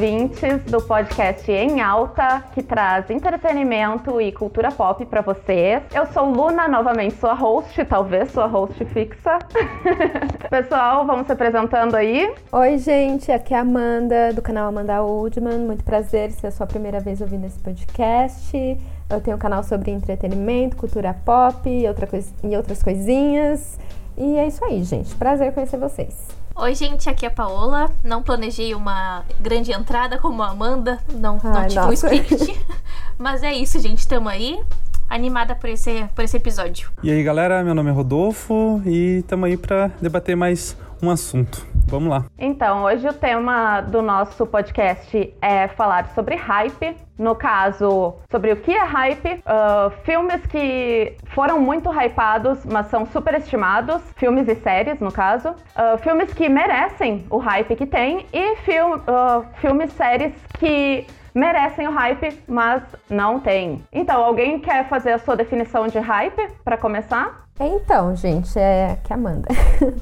ouvintes do podcast Em Alta, que traz entretenimento e cultura pop para vocês. Eu sou Luna, novamente sua host, talvez sua host fixa. Pessoal, vamos se apresentando aí. Oi, gente, aqui é a Amanda, do canal Amanda Oldman. Muito prazer se é a sua primeira vez ouvindo esse podcast. Eu tenho um canal sobre entretenimento, cultura pop e, outra e outras coisinhas. E é isso aí, gente. Prazer conhecer vocês. Oi, gente, aqui é a Paola. Não planejei uma grande entrada como a Amanda, não, Ai, não tive um script. Mas é isso, gente. Estamos aí animada por esse, por esse episódio. E aí, galera, meu nome é Rodolfo e estamos aí para debater mais um assunto. Vamos lá. Então, hoje o tema do nosso podcast é falar sobre hype. No caso, sobre o que é hype, uh, filmes que foram muito hypados, mas são superestimados, filmes e séries, no caso, uh, filmes que merecem o hype que tem e film, uh, filmes séries que merecem o hype, mas não tem. Então, alguém quer fazer a sua definição de hype para começar? Então, gente, é que Amanda.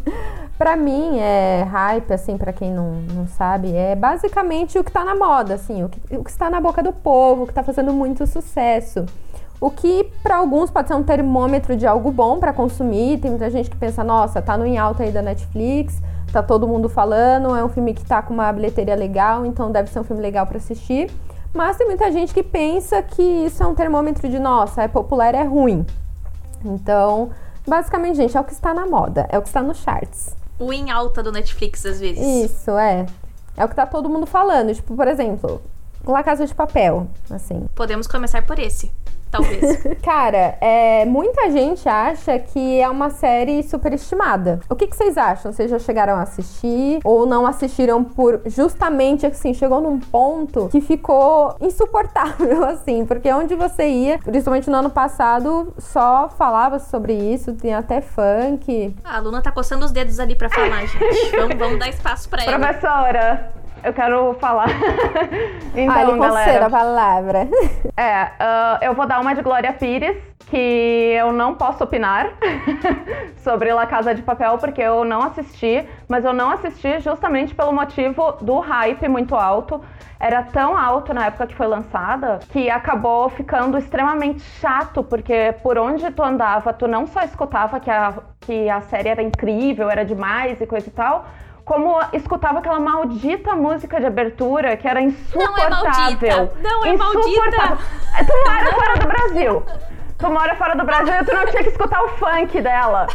para mim, é hype, assim, para quem não, não sabe, é basicamente o que tá na moda, assim, o que, o que está na boca do povo, o que tá fazendo muito sucesso. O que para alguns pode ser um termômetro de algo bom para consumir. Tem muita gente que pensa, nossa, tá no em alta aí da Netflix, tá todo mundo falando, é um filme que tá com uma bilheteria legal, então deve ser um filme legal para assistir. Mas tem muita gente que pensa que isso é um termômetro de, nossa, é popular, é ruim. Então, Basicamente, gente, é o que está na moda, é o que está nos charts. O em alta do Netflix, às vezes. Isso, é. É o que tá todo mundo falando. Tipo, por exemplo, La Casa de Papel, assim. Podemos começar por esse talvez. Cara, é, muita gente acha que é uma série superestimada. O que, que, vocês acham? Vocês já chegaram a assistir ou não assistiram por justamente assim, chegou num ponto que ficou insuportável, assim, porque onde você ia, principalmente no ano passado, só falava sobre isso, tem até funk. Ah, a Luna tá coçando os dedos ali pra falar, gente. vamos, vamos dar espaço pra ela. Professora, eu quero falar. então, ah, ele galera. a palavra. É, uh, eu vou dar uma de Glória Pires, que eu não posso opinar sobre La Casa de Papel, porque eu não assisti, mas eu não assisti justamente pelo motivo do hype muito alto. Era tão alto na época que foi lançada que acabou ficando extremamente chato, porque por onde tu andava, tu não só escutava que a, que a série era incrível, era demais e coisa e tal como escutava aquela maldita música de abertura que era insuportável. Não é maldita. Não é maldita. Tu mora fora do Brasil. Tu mora fora do Brasil e tu não tinha que escutar o funk dela.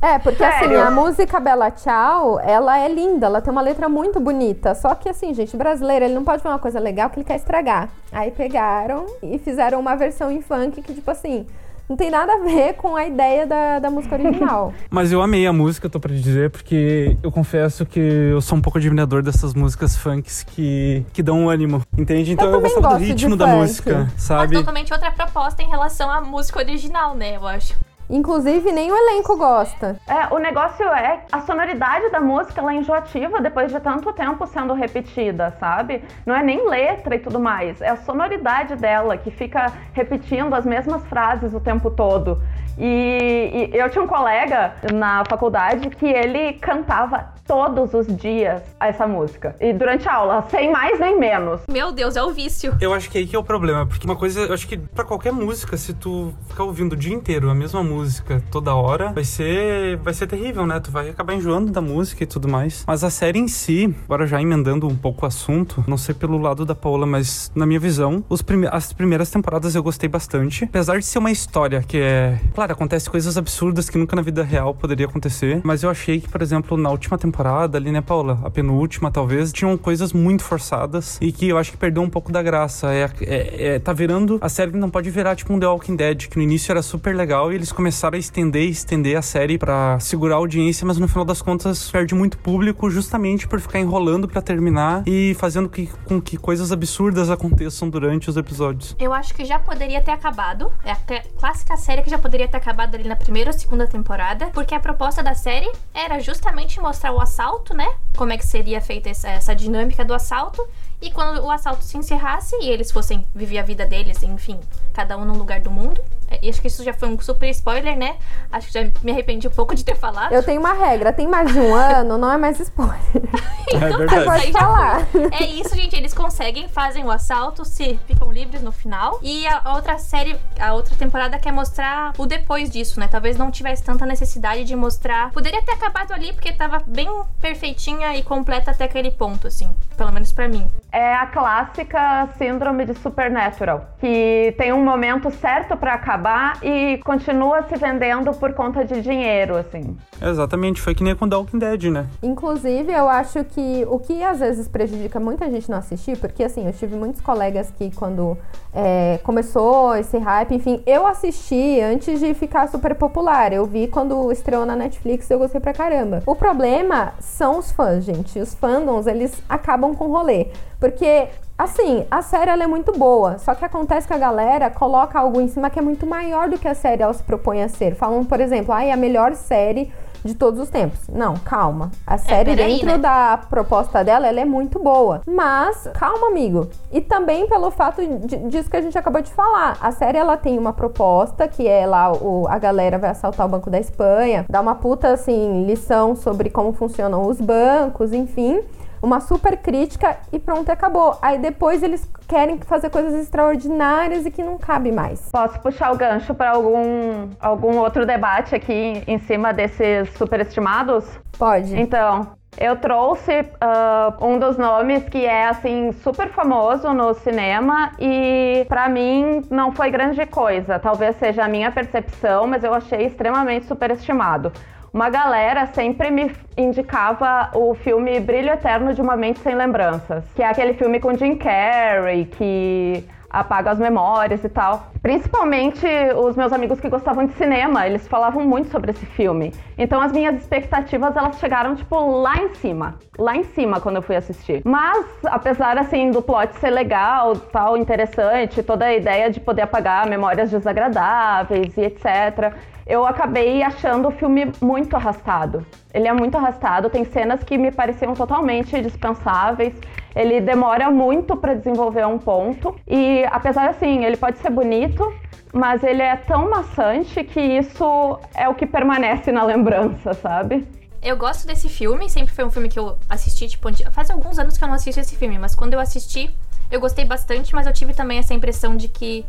É, porque assim, Sério? assim, a música Bela Tchau, ela é linda, ela tem uma letra muito bonita. Só que assim, gente, brasileiro, ele não pode ver uma coisa legal que ele quer estragar. Aí pegaram e fizeram uma versão em funk que, tipo assim, não tem nada a ver com a ideia da, da música original. Mas eu amei a música, tô pra dizer, porque eu confesso que eu sou um pouco admirador dessas músicas funks que, que dão ânimo, entende? Então eu, eu gostava do ritmo da música, sabe? Mas totalmente outra proposta em relação à música original, né, eu acho. Inclusive, nem o elenco gosta. É, o negócio é a sonoridade da música ela é enjoativa depois de tanto tempo sendo repetida, sabe? Não é nem letra e tudo mais, é a sonoridade dela que fica repetindo as mesmas frases o tempo todo. E, e, eu tinha um colega na faculdade que ele cantava todos os dias essa música. E durante a aula, sem mais nem menos. Meu Deus, é o vício. Eu acho que aí que é o problema, porque uma coisa, eu acho que para qualquer música, se tu ficar ouvindo o dia inteiro a mesma música toda hora, vai ser vai ser terrível, né? Tu vai acabar enjoando da música e tudo mais. Mas a série em si, agora já emendando um pouco o assunto, não sei pelo lado da Paula, mas na minha visão, os prime as primeiras temporadas eu gostei bastante, apesar de ser uma história que é, claro, Claro, acontece coisas absurdas que nunca na vida real poderia acontecer, mas eu achei que, por exemplo, na última temporada ali, né, Paula? A penúltima, talvez, tinham coisas muito forçadas e que eu acho que perdeu um pouco da graça. É, é, é tá virando. A série não pode virar tipo um The Walking Dead, que no início era super legal e eles começaram a estender e estender a série para segurar a audiência, mas no final das contas perde muito público justamente por ficar enrolando para terminar e fazendo que, com que coisas absurdas aconteçam durante os episódios. Eu acho que já poderia ter acabado. É a clássica série que já poderia ter ter acabado ali na primeira ou segunda temporada, porque a proposta da série era justamente mostrar o assalto, né? Como é que seria feita essa, essa dinâmica do assalto E quando o assalto se encerrasse e eles fossem viver a vida deles, enfim, cada um num lugar do mundo. É, acho que isso já foi um super spoiler, né? Acho que já me arrependi um pouco de ter falado. Eu tenho uma regra, tem mais de um ano, não é mais spoiler. então, é tá, Pode falar. É isso, gente. Eles conseguem, fazem o assalto, se ficam livres no final. E a outra série, a outra temporada quer mostrar o depois disso, né? Talvez não tivesse tanta necessidade de mostrar. Poderia ter acabado ali porque tava bem perfeitinha e completa até aquele ponto, assim. Pelo menos para mim. É a clássica síndrome de Supernatural, que tem um momento certo para acabar e continua se vendendo por conta de dinheiro, assim. Exatamente, foi que nem com Walking Dead, né? Inclusive, eu acho que o que às vezes prejudica muita gente não assistir, porque assim, eu tive muitos colegas que quando é, começou esse hype, enfim, eu assisti antes de ficar super popular. Eu vi quando estreou na Netflix, eu gostei pra caramba. O problema são os fãs, gente. Os fandoms, eles acabam com o rolê. Porque Assim, a série ela é muito boa, só que acontece que a galera coloca algo em cima que é muito maior do que a série ela se propõe a ser. Falam, por exemplo, ah, é a melhor série de todos os tempos. Não, calma. A série peraí, dentro né? da proposta dela, ela é muito boa. Mas, calma, amigo. E também pelo fato de- disso que a gente acabou de falar. A série, ela tem uma proposta, que é lá, o, a galera vai assaltar o Banco da Espanha, dá uma puta, assim, lição sobre como funcionam os bancos, enfim uma super crítica e pronto, acabou. Aí depois eles querem fazer coisas extraordinárias e que não cabe mais. Posso puxar o gancho para algum, algum outro debate aqui em cima desses superestimados? Pode. Então, eu trouxe ah, um dos nomes que é assim super famoso no cinema e pra mim não foi grande coisa. Talvez seja a minha percepção, mas eu achei extremamente superestimado. Uma galera sempre me indicava o filme Brilho Eterno de uma Mente Sem Lembranças, que é aquele filme com Jim Carrey, que apaga as memórias e tal. Principalmente os meus amigos que gostavam de cinema, eles falavam muito sobre esse filme. Então as minhas expectativas elas chegaram tipo lá em cima, lá em cima quando eu fui assistir. Mas apesar assim do plot ser legal, tal, interessante, toda a ideia de poder apagar memórias desagradáveis e etc, eu acabei achando o filme muito arrastado. Ele é muito arrastado, tem cenas que me pareciam totalmente dispensáveis. Ele demora muito para desenvolver um ponto e apesar assim, ele pode ser bonito, mas ele é tão maçante que isso é o que permanece na lembrança, sabe? Eu gosto desse filme, sempre foi um filme que eu assisti, tipo, faz alguns anos que eu não assisto esse filme, mas quando eu assisti, eu gostei bastante, mas eu tive também essa impressão de que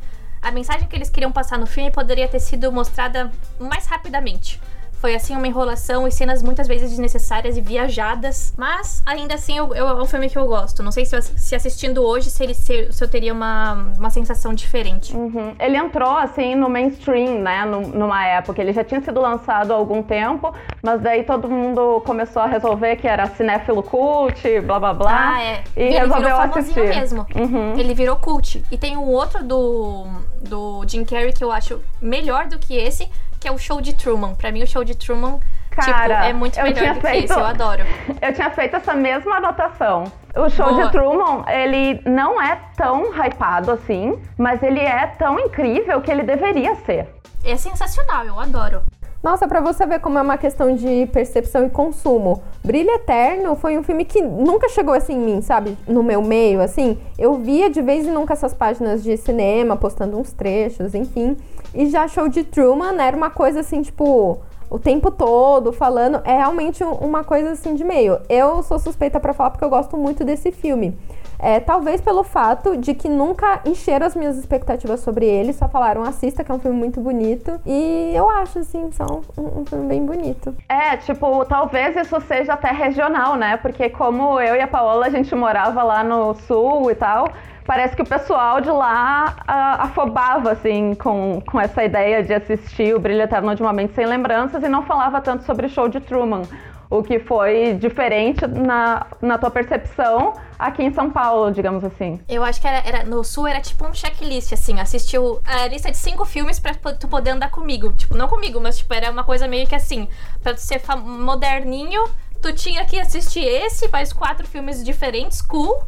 a mensagem que eles queriam passar no filme poderia ter sido mostrada mais rapidamente. Foi assim uma enrolação e cenas muitas vezes desnecessárias e viajadas, mas ainda assim eu, eu- é um filme que eu gosto. Não sei se, eu- se assistindo hoje se, ele, se, se eu teria uma, uma sensação diferente. Uhum. Ele entrou assim no mainstream, né? num- numa época. Ele já tinha sido lançado há algum tempo, mas daí todo mundo começou a resolver que era cinéfilo cult, blá blá blá. Ah, é. E ele resolveu virou assistir. mesmo. Uhum. Ele virou cult. E tem um outro do, do Jim Carrey que eu acho melhor do que esse, que é o Show de Truman. Pra mim, o Show de Truman tipo, Cara, é muito melhor do que feito- esse. Eu adoro. Eu tinha feito essa mesma anotação. O show Boa. de Truman, ele não é tão hypado assim, mas ele é tão incrível que ele deveria ser. É sensacional, eu adoro. Nossa, pra você ver como é uma questão de percepção e consumo. Brilho Eterno foi um filme que nunca chegou assim em mim, sabe? No meu meio, assim. Eu via de vez em nunca essas páginas de cinema, postando uns trechos, enfim. E já Show de Truman era uma coisa assim, tipo, o tempo todo falando. É realmente um- uma coisa assim de meio. Eu sou suspeita pra falar porque eu gosto muito desse filme. É, talvez pelo fato de que nunca encheram as minhas expectativas sobre ele, só falaram assista, que é um filme muito bonito. E eu acho, assim, só um, um filme bem bonito. É, tipo, talvez isso seja até regional, né? Porque como eu e a Paola, a gente morava lá no sul e tal, parece que o pessoal de lá ah, afobava, assim, com, com essa ideia de assistir o Brilho Eterno de uma Mente Sem Lembranças e não falava tanto sobre o show de Truman. O que foi diferente na, na tua percepção aqui em São Paulo, digamos assim. Eu acho que era, era- no sul era tipo um checklist, assim, assistiu a lista de cinco filmes pra tu poder andar comigo. Tipo, não comigo, mas tipo, era uma coisa meio que assim, pra tu ser moderninho, tu tinha que assistir esse, mais quatro filmes diferentes, cool.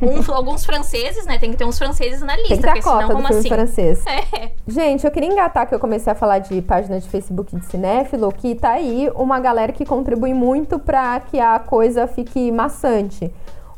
Um- alguns franceses, né? Tem que ter uns franceses na lista, Tem que ter a porque senão cota do como filme assim? francês. É. Gente, eu queria engatar que eu comecei a falar de página de Facebook de cinéfilo, que tá aí uma galera que contribui muito pra que a coisa fique maçante.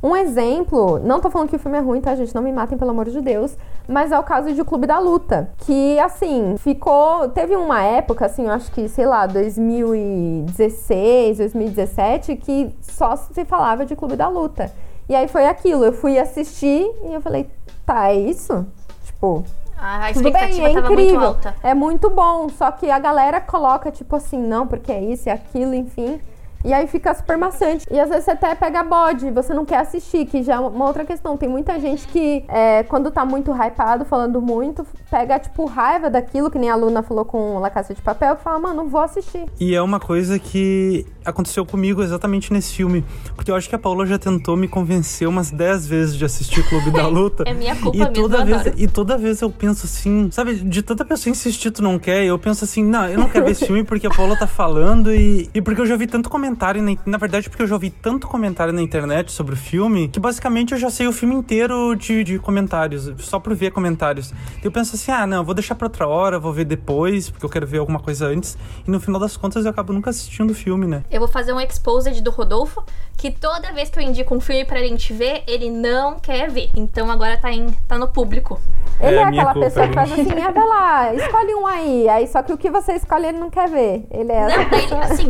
Um exemplo, não tô falando que o filme é ruim, tá, gente? Não me matem, pelo amor de Deus. Mas é o caso de O Clube da Luta. Que, assim, ficou. Teve uma época, assim, eu acho que, sei lá, 2016, 2017, que só se falava de Clube da Luta. E aí foi aquilo, eu fui assistir e eu falei, tá, é isso? Tipo, A tudo bem, expectativa é muito incrível. alta. É muito bom, só que a galera coloca tipo assim, não, porque é isso, é aquilo, enfim. E aí fica super maçante. E às vezes você até pega bode, você não quer assistir, que já é uma outra questão. Tem muita gente que, é, quando tá muito hypado, falando muito, pega, tipo, raiva daquilo, que nem a Luna falou com La Casa de Papel, que fala, mano, não vou assistir. E é uma coisa que aconteceu comigo exatamente nesse filme. Porque eu acho que a Paula já tentou me convencer umas 10 vezes de assistir Clube da Luta. É minha culpa e mesmo, toda vez. E toda vez eu penso assim, sabe, de tanta pessoa insistir, tu não quer, eu penso assim, não, eu não quero ver esse filme porque a Paula tá falando e, e porque eu já vi tanto comentário, na, na verdade, porque eu já vi tanto comentário na internet sobre o filme, que basicamente eu já sei o filme inteiro de, de comentários, só por ver comentários. Eu penso assim, ah, não, eu vou deixar pra outra hora, vou ver depois, porque eu quero ver alguma coisa antes, e no final das contas eu acabo nunca assistindo o filme, né? Eu vou fazer um exposed do Rodolfo, que toda vez que eu indico um filme pra gente ver, ele não quer ver. Então agora tá, em, tá no público. Ele É, é, aquela pessoa que faz assim, ah, vai lá, escolhe um aí. Aí só que o que você escolhe ele não quer ver. Ele é essa Não, pessoa. assim,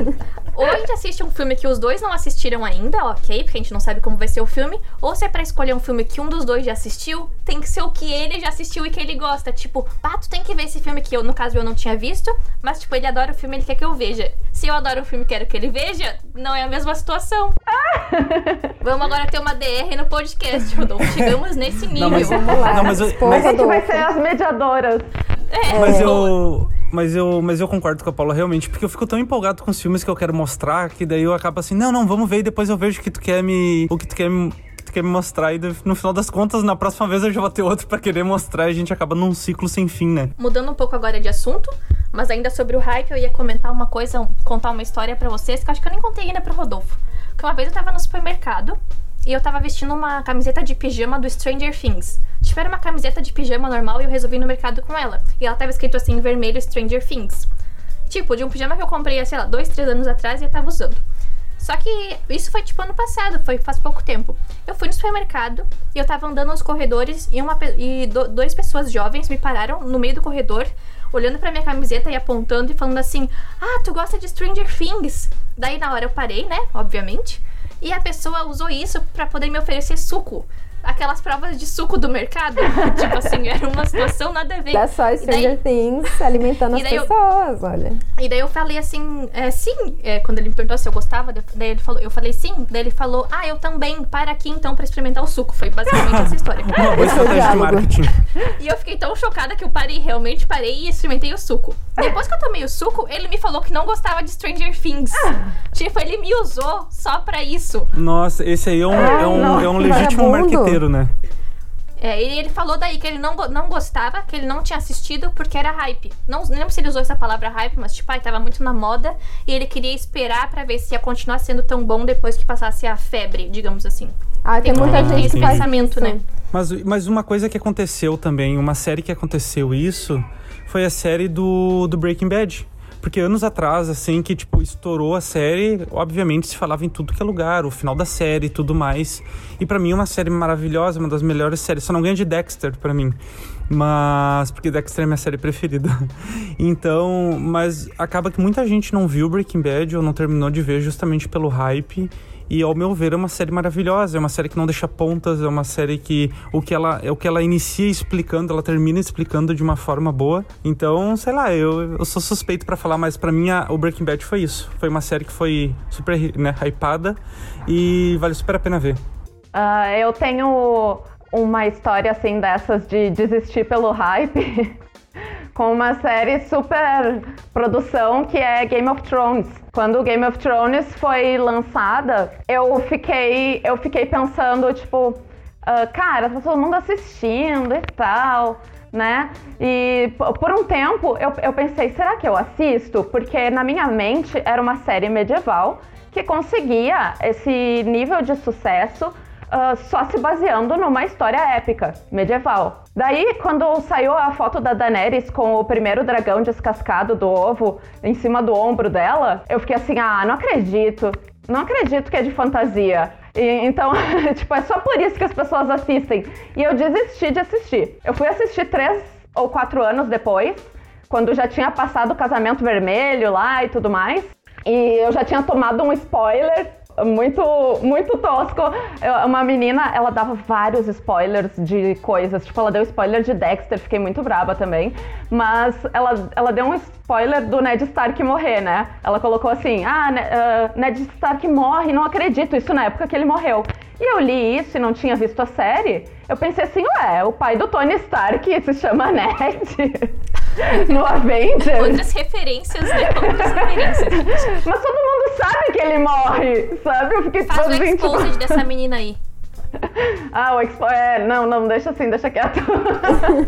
ou a gente assiste um filme que os dois não assistiram ainda, ok, porque a gente não sabe como vai ser o filme, ou se é pra escolher um filme que um dos dois já assistiu, tem que ser o que ele já assistiu e que ele gosta. Tipo, pá, tu tem que ver esse filme que eu, no caso, eu não tinha visto, mas, tipo, ele adora o filme, ele quer que eu veja. Se eu adoro o filme e quero que ele veja, não é a mesma situação. Vamos agora ter uma DR no podcast, Rodolfo. Chegamos nesse nível. Não, mas, Vamos lá, não, mas, eu- mas- A gente vai ser as mediadoras. É, Mas boa. eu. Mas eu, mas eu concordo com a Paula realmente, porque eu fico tão empolgado com os filmes que eu quero mostrar, que daí eu acabo assim, não, não, vamos ver e depois eu vejo o que tu quer me. O que tu quer me. quer me mostrar, e no final das contas, na próxima vez eu já vou ter outro pra querer mostrar e a gente acaba num ciclo sem fim, né? Mudando um pouco agora de assunto, mas ainda sobre o hype, eu ia comentar uma coisa, contar uma história pra vocês que eu acho que eu nem contei ainda pro Rodolfo. Que uma vez eu tava no supermercado e eu tava vestindo uma camiseta de pijama do Stranger Things. Tipo, era uma camiseta de pijama normal e eu resolvi ir no mercado com ela. E ela tava escrito assim em vermelho Stranger Things. Tipo, de um pijama que eu comprei, sei lá, dois, três anos atrás e eu tava usando. Só que isso foi tipo ano passado, foi faz pouco tempo. Eu fui no supermercado e eu tava andando nos corredores e, uma, e do, duas pessoas jovens me pararam no meio do corredor, olhando pra minha camiseta e apontando e falando assim: Ah, tu gosta de Stranger Things? Daí na hora eu parei, né? Obviamente. E a pessoa usou isso pra poder me oferecer suco. Aquelas provas de suco do mercado. tipo assim, era uma situação nada a ver. É só E daí- Stranger Things alimentando as daí eu- pessoas, olha. e daí eu falei assim, é, sim, é, quando ele me perguntou se eu gostava, daí ele falou, eu falei sim, daí ele falou, ah, eu também, para aqui então pra experimentar o suco. Foi basicamente essa história. Uma boa Esse é estratégia de diálogo. marketing. E eu fiquei tão chocada que eu parei, realmente parei e experimentei o suco. Depois que eu tomei o suco, ele me falou que não gostava de Stranger Things. Tipo, ele me usou só pra isso. Nossa, esse aí é um, é um, é um legítimo vagabundo. Né? É, e ele falou daí que ele não, não gostava, que ele não tinha assistido porque era hype. Não, não lembro se ele usou essa palavra hype, mas tipo, ai, tava muito na moda e ele queria esperar pra ver se ia continuar sendo tão bom depois que passasse a febre, digamos assim. Ah, tem Tem muita gente que faz pensamento, né? Mas, mas uma coisa que aconteceu também, uma série que aconteceu isso, foi a série do, do Breaking Bad. Porque anos atrás, assim, que, tipo, estourou a série, obviamente se falava em tudo que é lugar, o final da série e tudo mais. E pra mim é uma série maravilhosa, uma das melhores séries. Só não ganha de Dexter pra mim. Mas. Porque Dexter é minha série preferida. Então. Mas acaba que muita gente não viu Breaking Bad ou não terminou de ver justamente pelo hype. E ao meu ver é uma série maravilhosa, é uma série que não deixa pontas, é uma série que o que ela, é o que ela inicia explicando, ela termina explicando de uma forma boa. Então, sei lá, eu, eu sou suspeito pra falar, mas pra mim a- o Breaking Bad foi isso. Foi uma série que foi super né, hypada e vale super a pena ver. Ah, eu tenho uma história assim dessas de desistir pelo hype com uma série super produção que é Game of Thrones. Quando Game of Thrones foi lançada, eu fiquei eu fiquei pensando tipo, ah, cara, tá todo mundo assistindo e tal. Né? E por um tempo eu, eu pensei, será que eu assisto? Porque na minha mente era uma série medieval que conseguia esse nível de sucesso ah, só se baseando numa história épica, medieval. Daí, quando saiu a foto da Daenerys com o primeiro dragão descascado do ovo em cima do ombro dela, eu fiquei assim, ah, não acredito. Não acredito que é de fantasia. E, então, tipo, é só por isso que as pessoas assistem. E eu desisti de assistir. Eu fui assistir três ou quatro anos depois, quando já tinha passado o casamento vermelho lá e tudo mais. E eu já tinha tomado um spoiler muito, muito tosco. Uma menina, ela dava vários spoilers de coisas. Tipo, ela deu spoiler de Dexter, fiquei muito braba também. Mas ela, ela deu um spoiler do Ned Stark morrer, né? Ela colocou assim: Ah, uh, Ned Stark morre, não acredito. Isso na época que ele morreu. E eu li isso e não tinha visto a série. Eu pensei assim: Ué, o pai do Tony Stark se chama Ned. no Avengers. Outras referências, né? Outras referências. Mas todo mundo sabe que ele morre, sabe? Eu fiquei Faz o assim, exposed tipo... dessa menina aí. Ah, o Expo. É, não, não, deixa assim, deixa quieto.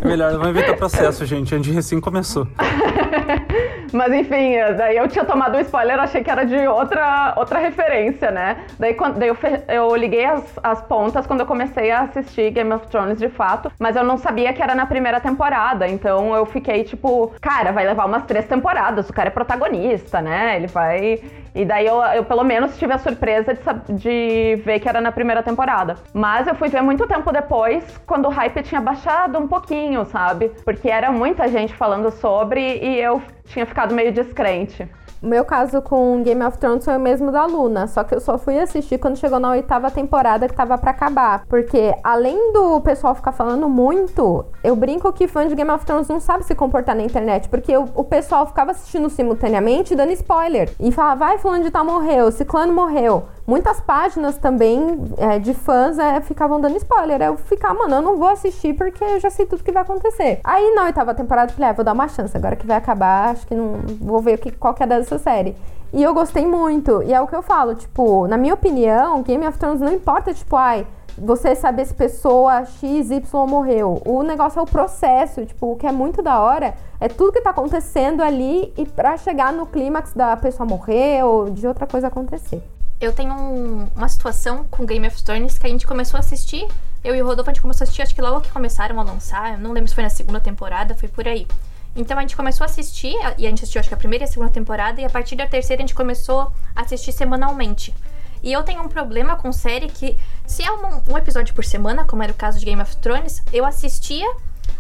É melhor, não vai inventar processo, gente. A gente recém começou. Mas enfim, daí eu tinha tomado um spoiler, achei que era de outra, outra referência, né? Daí, quando, daí eu, eu liguei as, as pontas quando eu comecei a assistir Game of Thrones de fato, mas eu não sabia que era na primeira temporada, então eu fiquei tipo, cara, vai levar umas três temporadas, o cara é protagonista, né? Ele vai. E daí eu, eu pelo menos tive a surpresa de, de ver que era na primeira temporada. Mas eu fui ver muito tempo depois, quando o hype tinha baixado um pouquinho, sabe? Porque era muita gente falando sobre e eu tinha ficado meio descrente. Meu caso com Game of Thrones foi o mesmo da Luna, só que eu só fui assistir quando chegou na oitava temporada que tava para acabar. Porque além do pessoal ficar falando muito, eu brinco que fã de Game of Thrones não sabe se comportar na internet, porque o, o pessoal ficava assistindo simultaneamente dando spoiler. E falava, vai, fulano de tal morreu, ciclano morreu. Muitas páginas também é, de fãs é, ficavam dando spoiler. Eu ficava, mano, eu não vou assistir porque eu já sei tudo que vai acontecer. Aí na oitava temporada eu falei, ah, vou dar uma chance. Agora que vai acabar, acho que não. Vou ver o que, qual que é dessa série. E eu gostei muito. E é o que eu falo, tipo, na minha opinião, Game of Thrones não importa, tipo, ai você saber se pessoa X, Y morreu. O negócio é o processo, tipo, o que é muito da hora é tudo que tá acontecendo ali e para chegar no clímax da pessoa morrer ou de outra coisa acontecer eu tenho um, uma situação com Game of Thrones que a gente começou a assistir. Eu e o Rodolfo, a gente começou a assistir, acho que logo que começaram a lançar. não lembro se foi na segunda temporada, foi por aí. Então a gente começou a assistir, e a gente assistiu acho que a primeira e a segunda temporada, e a partir da terceira a gente começou a assistir semanalmente. E eu tenho um problema com série que, se é um, um episódio por semana, como era o caso de Game of Thrones, eu assistia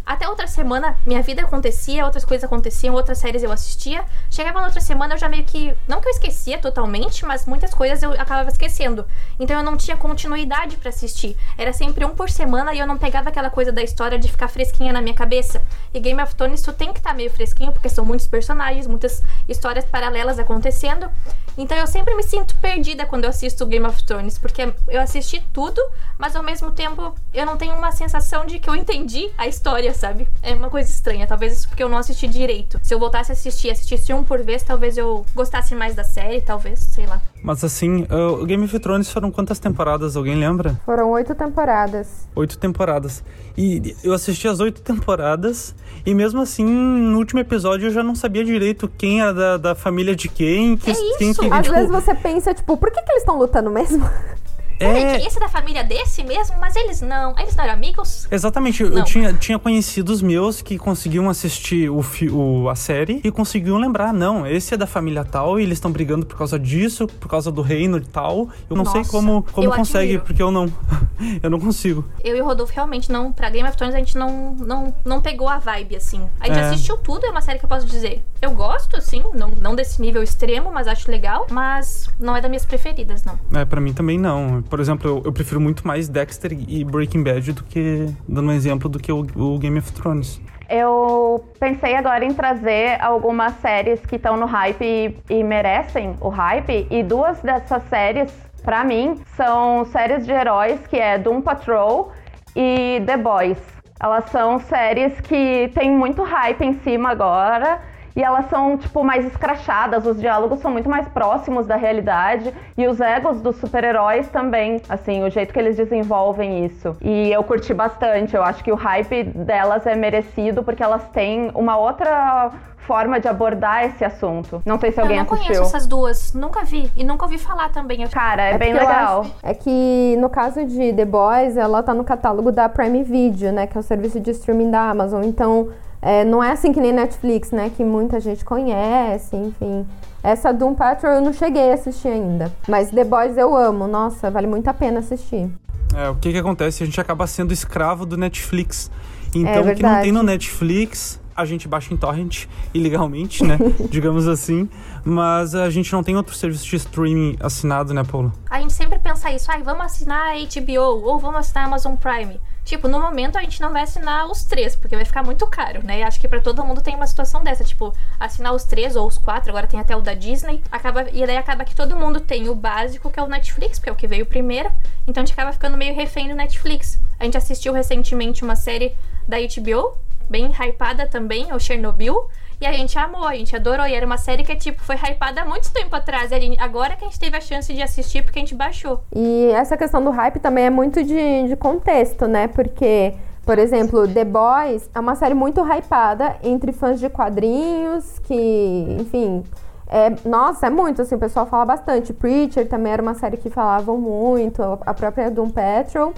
até outra semana, minha vida acontecia, outras coisas aconteciam, outras séries eu assistia. Chegava na outra semana, eu já meio que. Não que eu esquecia totalmente, mas muitas coisas eu acabava esquecendo. Então eu não tinha continuidade para assistir. Era sempre um por semana e eu não pegava aquela coisa da história de ficar fresquinha na minha cabeça. E Game of Thrones, tu tem que estar tá meio fresquinho, porque são muitos personagens, muitas histórias paralelas acontecendo. Então eu sempre me sinto perdida quando eu assisto Game of Thrones, porque eu assisti tudo, mas ao mesmo tempo eu não tenho uma sensação de que eu entendi a história, sabe? É uma coisa estranha, talvez isso porque eu não assisti direito. Se eu voltasse a assistir, assistisse um por vez, talvez eu gostasse mais da série, talvez, sei lá. Mas assim, o Game of Thrones foram quantas temporadas? Alguém lembra? Foram oito temporadas. Oito temporadas. E eu assisti as oito temporadas e mesmo assim, no último episódio eu já não sabia direito quem era da, da família de quem. Que, é isso. Quem que, Às tipo... vezes você pensa, tipo, por que, que eles estão lutando mesmo? É... esse é da família desse mesmo, mas eles não. Eles não eram amigos? Exatamente. Não. Eu tinha, tinha conhecidos meus que conseguiam assistir o, o, a série e conseguiam lembrar, não, esse é da família tal e eles estão brigando por causa disso, por causa do reino e tal. Eu não Nossa, sei como, como consegue, admiro. porque eu não. eu não consigo. Eu e o Rodolfo realmente não. Pra Game of Thrones a gente não, não, não pegou a vibe, assim. A gente é. assistiu tudo, é uma série que eu posso dizer. Eu gosto, assim, não, não desse nível extremo, mas acho legal. Mas não é das minhas preferidas, não. É, pra mim também não por exemplo, eu, eu, prefiro muito mais Dexter e Breaking Bad do que, dando um exemplo, do que o, o Game of Thrones. Eu pensei agora em trazer algumas séries que estão no hype e, e, merecem o hype, e duas dessas séries, para mim, são séries de heróis, que é Doom Patrol e The Boys. Elas são séries que têm muito hype em cima agora e elas são, tipo, mais escrachadas, os diálogos são muito mais próximos da realidade e os egos dos super-heróis também, assim, o jeito que eles desenvolvem isso. E eu curti bastante, eu acho que o hype delas é merecido porque elas têm uma outra forma de abordar esse assunto. Não sei se alguém assistiu. Eu não conheço essas duas, nunca vi e nunca ouvi falar também. Cara, é, é bem legal. É que no caso de The Boys, ela tá no catálogo da Prime Video, né, que é o serviço de streaming da Amazon. Então, é, não é assim que nem Netflix, né? Que muita gente conhece, enfim. Essa Doom Patrol eu não cheguei a assistir ainda. Mas The Boys eu amo. Nossa, vale muito a pena assistir. É, o que que acontece? A gente acaba sendo escravo do Netflix. Então, o que não tem no Netflix, a gente baixa em torrent ilegalmente, né? Digamos assim. Mas a gente não tem outro serviço de streaming assinado, né, Paulo? A gente sempre pensa isso, ai, vamos assinar a HBO ou vamos assinar a Amazon Prime. Tipo, no momento a gente não vai assinar os três, porque vai ficar muito caro, né? E acho que para todo mundo tem uma situação dessa, tipo, assinar os três ou os quatro, agora tem até o da Disney, acaba e daí acaba que todo mundo tem o básico, que é o Netflix, porque é o que veio primeiro. Então a gente acaba ficando meio refém do Netflix. A gente assistiu recentemente uma série da HBO, bem hypada também, o Chernobyl. E a gente amou, a gente adorou. E era uma série que, tipo, foi hypada há muito tempo atrás. E agora que a gente teve a chance de assistir, porque a gente baixou. E essa questão do hype também é muito de, de contexto, né? Porque, por exemplo, The Boys é uma série muito hypada entre fãs de quadrinhos, que, enfim... É, nossa, é muito, assim, o pessoal fala bastante. Preacher também era uma série que falavam muito, a própria Doom Patrol.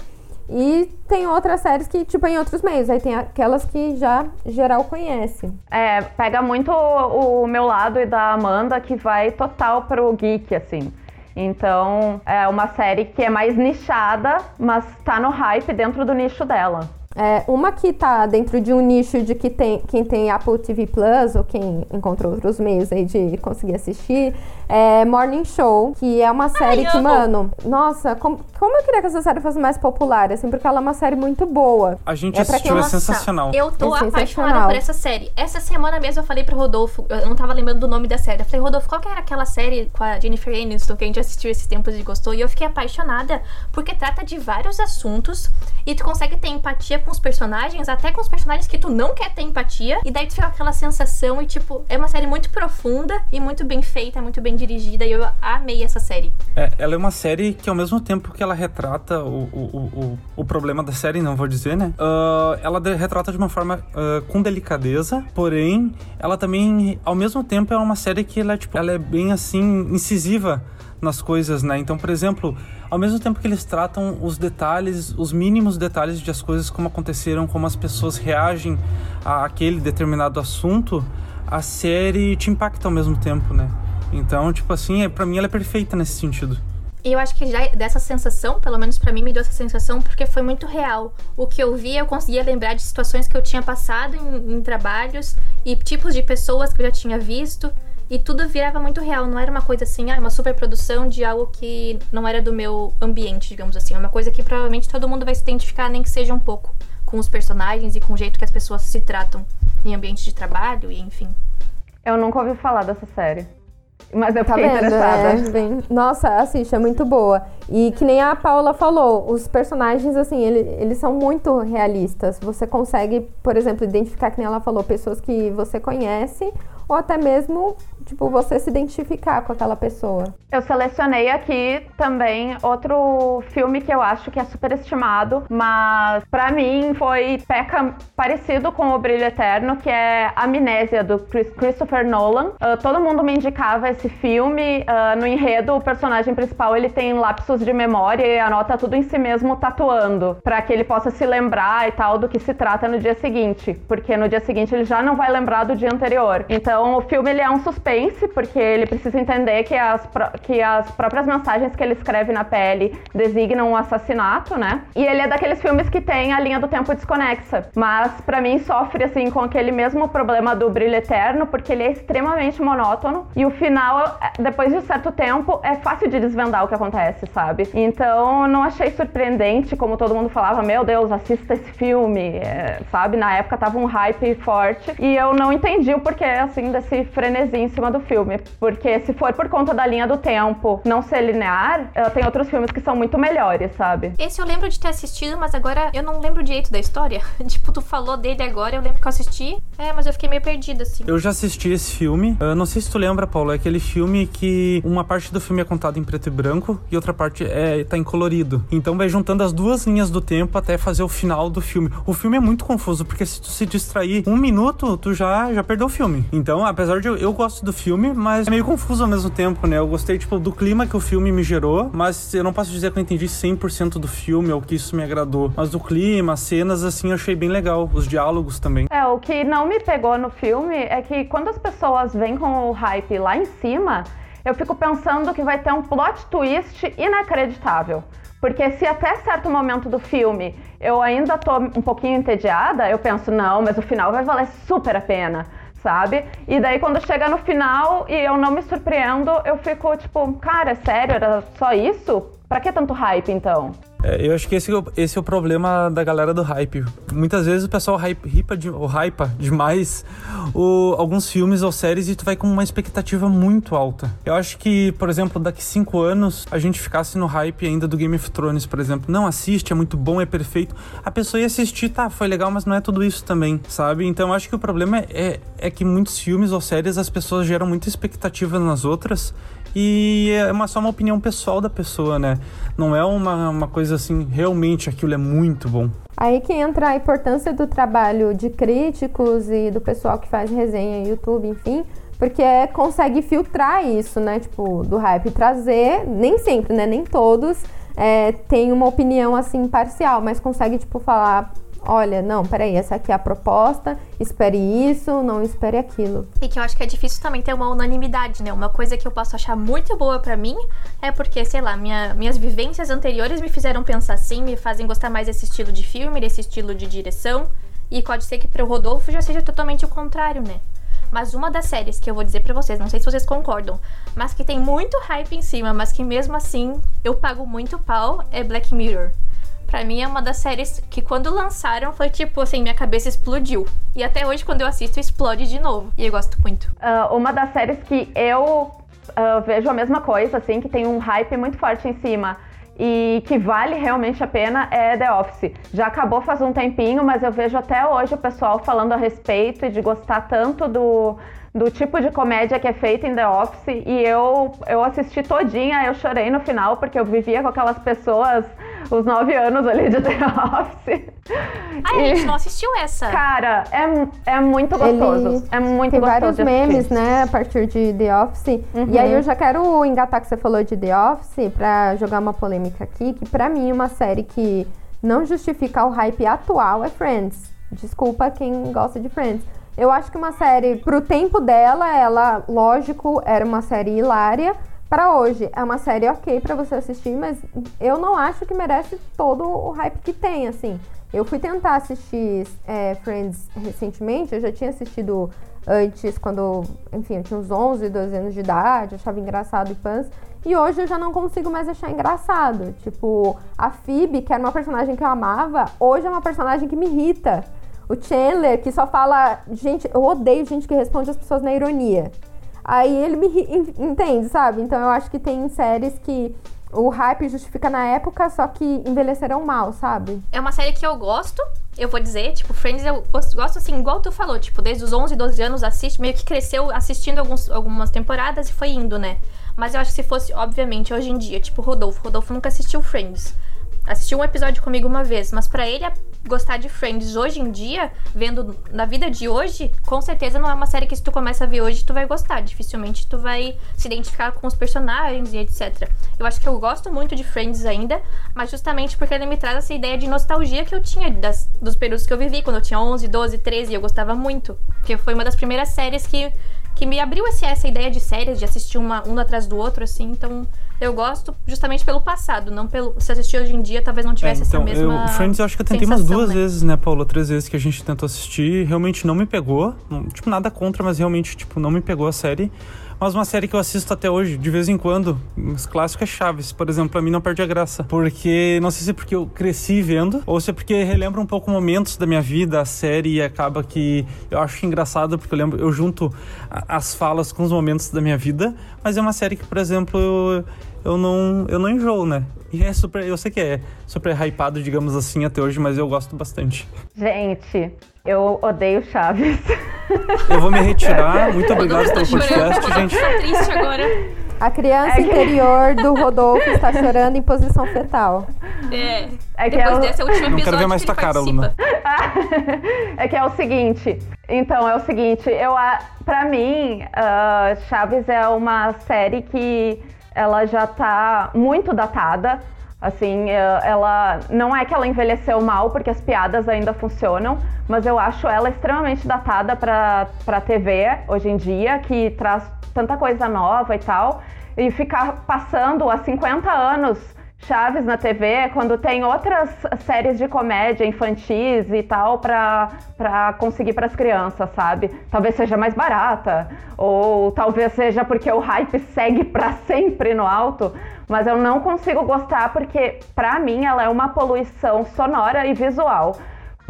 E tem outras séries que, tipo, em outros meios. Aí tem aquelas que já geral conhece. É, pega muito o, o meu lado e da Amanda, que vai total pro geek, assim. Então, é uma série que é mais nichada, mas tá no hype dentro do nicho dela. É, uma que tá dentro de um nicho de que tem, quem tem Apple TV Plus ou quem encontrou outros meios aí de conseguir assistir, é Morning Show, que é uma série Ai, que, mano, nossa, como, como eu queria que essa série fosse mais popular, assim, porque ela é uma série muito boa. A gente é assistiu, é sensacional. Eu tô é apaixonada por essa série. Essa semana mesmo eu falei pro Rodolfo, eu não tava lembrando do nome da série. Eu falei, Rodolfo, qual que era aquela série com a Jennifer Aniston que a gente assistiu esses tempos e gostou? E eu fiquei apaixonada, porque trata de vários assuntos e tu consegue ter empatia com os personagens, até com os personagens que tu não quer ter empatia, e daí tu fica com aquela sensação e, tipo, é uma série muito profunda e muito bem feita, muito bem dirigida, e eu amei essa série. É, ela é uma série que, ao mesmo tempo que ela retrata o, o, o, o problema da série, não vou dizer, né? Uh, ela de, retrata de uma forma uh, com delicadeza, porém, ela também, ao mesmo tempo, é uma série que ela é, tipo, ela é bem, assim, incisiva nas coisas, né? Então, por exemplo, ao mesmo tempo que eles tratam os detalhes, os mínimos detalhes de as coisas como aconteceram, como as pessoas reagem a aquele determinado assunto, a série te impacta ao mesmo tempo, né? Então, tipo assim, é, para mim ela é perfeita nesse sentido. E eu acho que já dessa sensação, pelo menos para mim, me deu essa sensação porque foi muito real. O que eu via, eu conseguia lembrar de situações que eu tinha passado em, em trabalhos e tipos de pessoas que eu já tinha visto. E tudo virava muito real, não era uma coisa assim, ah, uma superprodução de algo que não era do meu ambiente, digamos assim. É uma coisa que provavelmente todo mundo vai se identificar, nem que seja um pouco, com os personagens e com o jeito que as pessoas se tratam em ambiente de trabalho e enfim. Eu nunca ouvi falar dessa série. Mas eu fiquei tá interessada. É, bem... Nossa, assiste, é muito boa. E que nem a Paula falou, os personagens, assim, ele, eles são muito realistas. Você consegue, por exemplo, identificar, que nem ela falou, pessoas que você conhece ou até mesmo, tipo, você se identificar com aquela pessoa. Eu selecionei aqui também outro filme que eu acho que é superestimado, mas para mim foi peca parecido com O Brilho Eterno, que é Amnésia do Chris Christopher Nolan. Uh, todo mundo me indicava esse filme. Uh, no enredo, o personagem principal ele tem lapsos de memória e anota tudo em si mesmo tatuando, para que ele possa se lembrar e tal do que se trata no dia seguinte, porque no dia seguinte ele já não vai lembrar do dia anterior. Então então, o filme ele é um suspense, porque ele precisa entender que as, que as próprias mensagens que ele escreve na pele designam um assassinato, né? E ele é daqueles filmes que tem a linha do tempo desconexa. Mas, para mim, sofre, assim, com aquele mesmo problema do brilho eterno, porque ele é extremamente monótono. E o final, é, depois de certo tempo, é fácil de desvendar o que acontece, sabe? Então, não achei surpreendente, como todo mundo falava, meu Deus, assista esse filme, é, sabe? Na época tava um hype forte. E eu não entendi o porquê, assim, desse frenesi em cima do filme. Porque se for por conta da linha do tempo não ser linear, tem outros filmes que são muito melhores, sabe? Esse eu lembro de ter assistido, mas agora eu não lembro direito da história. tipo, tu falou dele agora, eu lembro que eu assisti. É, mas eu fiquei meio perdida, assim. Eu já assisti esse filme. Eu não sei se tu lembra, Paulo, é aquele filme que uma parte do filme é contada em preto e branco e outra parte é tá em colorido. Então vai juntando as duas linhas do tempo até fazer o final do filme. O filme é muito confuso, porque se tu se distrair um minuto, tu já, já perdeu o filme. Então Então, apesar de eu, eu gosto do filme, mas é meio confuso ao mesmo tempo, né? Eu gostei, tipo, do clima que o filme me gerou, mas eu não posso dizer que eu entendi 100% do filme ou que isso me agradou. Mas do clima, as cenas, assim, eu achei bem legal. Os diálogos também. É, o que não me pegou no filme é que quando as pessoas vêm com o hype lá em cima, eu fico pensando que vai ter um plot twist inacreditável. Porque se até certo momento do filme eu ainda tô um pouquinho entediada, eu penso, não, mas o final vai valer super a pena, sabe? E daí quando chega no final e eu não me surpreendo, eu fico tipo, cara, sério, era só isso? Pra que tanto hype então? É, eu acho que esse, esse é o problema da galera do hype. Muitas vezes o pessoal hype, hypa, de, ou hypa demais o, alguns filmes ou séries e tu vai com uma expectativa muito alta. Eu acho que, por exemplo, daqui cinco anos a gente ficasse no hype ainda do Game of Thrones, por exemplo. Não assiste, é muito bom, é perfeito. A pessoa ia assistir, tá, foi legal, mas não é tudo isso também, sabe? Então eu acho que o problema é, é que muitos filmes ou séries as pessoas geram muita expectativa nas outras e é uma, só uma opinião pessoal da pessoa, né? Não é uma, uma coisa assim, realmente aquilo é muito bom. Aí que entra a importância do trabalho de críticos e do pessoal que faz resenha YouTube, enfim, porque é, consegue filtrar isso, né? Tipo, do hype, trazer, nem sempre, né? Nem todos é, têm uma opinião assim parcial, mas consegue, tipo, falar olha, não, peraí, essa aqui é a proposta, espere isso, não espere aquilo. E que eu acho que é difícil também ter uma unanimidade, né? Uma coisa que eu posso achar muito boa para mim é porque, sei lá, minha, minhas vivências anteriores me fizeram pensar assim, me fazem gostar mais desse estilo de filme, desse estilo de direção. E pode ser que para o Rodolfo já seja totalmente o contrário, né? Mas uma das séries que eu vou dizer para vocês, não sei se vocês concordam, mas que tem muito hype em cima, mas que mesmo assim eu pago muito pau, é Black Mirror. Pra mim é uma das séries que quando lançaram foi tipo assim, minha cabeça explodiu. E até hoje, quando eu assisto, explode de novo. E eu gosto muito. Uh, uma das séries que eu uh, vejo a mesma coisa, assim, que tem um hype muito forte em cima e que vale realmente a pena é The Office. Já acabou faz um tempinho, mas eu vejo até hoje o pessoal falando a respeito e de gostar tanto do, do tipo de comédia que é feita em The Office. E eu, eu assisti todinha, eu chorei no final, porque eu vivia com aquelas pessoas os nove anos ali de The Office. Ah, e, a gente não assistiu essa. Cara, é, é muito gostoso. Ele é muito tem gostoso. vários memes, né, a partir de The Office. Uhum. E aí eu já quero engatar que você falou de The Office pra jogar uma polêmica aqui, que pra mim uma série que não justifica o hype atual é Friends. Desculpa quem gosta de Friends. Eu acho que uma série, pro tempo dela, ela, lógico, era uma série hilária, para hoje é uma série ok para você assistir, mas eu não acho que merece todo o hype que tem, assim. Eu fui tentar assistir é, Friends recentemente, eu já tinha assistido antes, quando, enfim, eu tinha uns 11, 12 anos de idade, achava engraçado e fãs. E hoje eu já não consigo mais achar engraçado. Tipo, a Phoebe, que era uma personagem que eu amava, hoje é uma personagem que me irrita. O Chandler, que só fala. Gente, eu odeio gente que responde as pessoas na ironia. Aí ele me entende, sabe? Então eu acho que tem séries que o hype justifica na época, só que envelheceram mal, sabe? É uma série que eu gosto, eu vou dizer, tipo, Friends eu gosto assim, igual tu falou, tipo, desde os 11, 12 anos assiste, meio que cresceu assistindo alguns, algumas temporadas e foi indo, né? Mas eu acho que se fosse, obviamente, hoje em dia, tipo, Rodolfo, Rodolfo nunca assistiu Friends assistiu um episódio comigo uma vez, mas para ele gostar de Friends hoje em dia, vendo na vida de hoje, com certeza não é uma série que se tu começa a ver hoje tu vai gostar. Dificilmente tu vai se identificar com os personagens e etc. Eu acho que eu gosto muito de Friends ainda, mas justamente porque ele me traz essa ideia de nostalgia que eu tinha das, dos períodos que eu vivi, quando eu tinha 11, 12, 13, e eu gostava muito. Porque foi uma das primeiras séries que, que me abriu essa, essa ideia de séries, de assistir uma, um atrás do outro, assim, então eu gosto justamente pelo passado, não pelo. Se assistir hoje em dia, talvez não tivesse é, então, essa mesma. Eu, Friends, eu acho que eu tentei umas duas né? vezes, né, Paula? Três vezes que a gente tentou assistir. Realmente não me pegou. Não, tipo, nada contra, mas realmente, tipo, não me pegou a série. Mas uma série que eu assisto até hoje, de vez em quando, os clássicos é Chaves, por exemplo, pra mim não perde a graça. Porque, não sei se é porque eu cresci vendo, ou se é porque relembra um pouco momentos da minha vida, a série, e acaba que eu acho engraçado, porque eu lembro, eu junto as falas com os momentos da minha vida, mas é uma série que, por exemplo, eu eu não, eu não enjoo, né? E é super, eu sei que é super hypado, digamos assim, até hoje, mas eu gosto bastante. Gente, eu odeio Chaves. Eu vou me retirar. Muito obrigado pelo podcast, gente. Tô triste agora. A criança É que- interior do Rodolfo está chorando em posição fetal. É. É que Depois eu- desse é o último Não episódio quero ver mais tua cara, participa. é que é o seguinte. Então, é o seguinte. Eu, a- pra mim, ah, Chaves é uma série que ela já tá muito datada. Assim, eh, ela não é que ela envelheceu mal, porque as piadas ainda funcionam, mas eu acho ela extremamente datada pra, pra TV hoje em dia, que traz tanta coisa nova e tal. E ficar passando há 50 anos Chaves na TV, quando tem outras séries de comédia infantis e tal pra, pra conseguir pras crianças, sabe? Talvez seja mais barata, ou talvez seja porque o hype segue pra sempre no alto, mas eu não consigo gostar porque, pra mim, ela é uma poluição sonora e visual.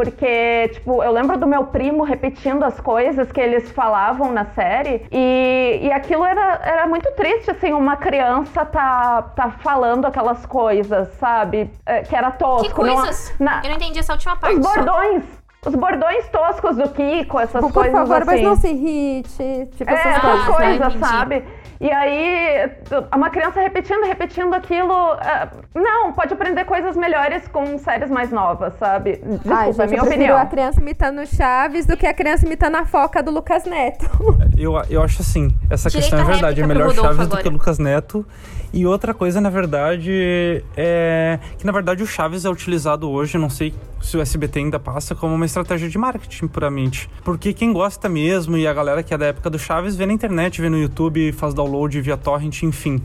Porque, tipo, eu lembro do meu primo repetindo as coisas que eles falavam na série e, e aquilo era, era muito triste, assim, uma criança tá, tá falando aquelas coisas, sabe? É, que era tosco. Que não- coisas? na- Eu não entendi essa última parte. os só. Os bordões toscos do Kiko, essas Por coisas favor, assim. mas não se irrite. Tipo, É, essas coisas. Coisas, entendi. sabe? E aí, uma criança repetindo, repetindo aquilo. é, não, pode aprender coisas melhores com séries mais novas, sabe? Desculpa, Ai, é gente, minha eu opinião. a criança imitando Chaves do que a criança imitando a foca do Lucas Neto. Eu, eu acho assim, essa Direito questão é verdade. É melhor Chaves do agora. que Lucas Neto. E outra coisa, na verdade, é que na verdade o Chaves é utilizado hoje, não sei se o SBT ainda passa, como uma estratégia de marketing puramente. Porque quem gosta mesmo e a galera que é da época do Chaves vê na internet, vê no YouTube, faz download via torrent, enfim.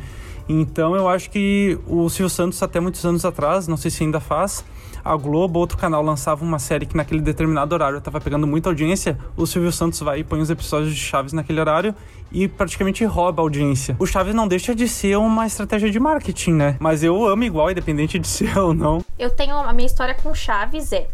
Então eu acho que o Silvio Santos, até muitos anos atrás, não sei se ainda faz, a Globo, outro canal, lançava uma série que naquele determinado horário estava pegando muita audiência, o Silvio Santos vai e põe os episódios de Chaves naquele horário e praticamente rouba a audiência. O Chaves não deixa de ser uma estratégia de marketing, né? Mas eu amo igual, independente de ser ou não. Eu tenho a minha história com Chaves é.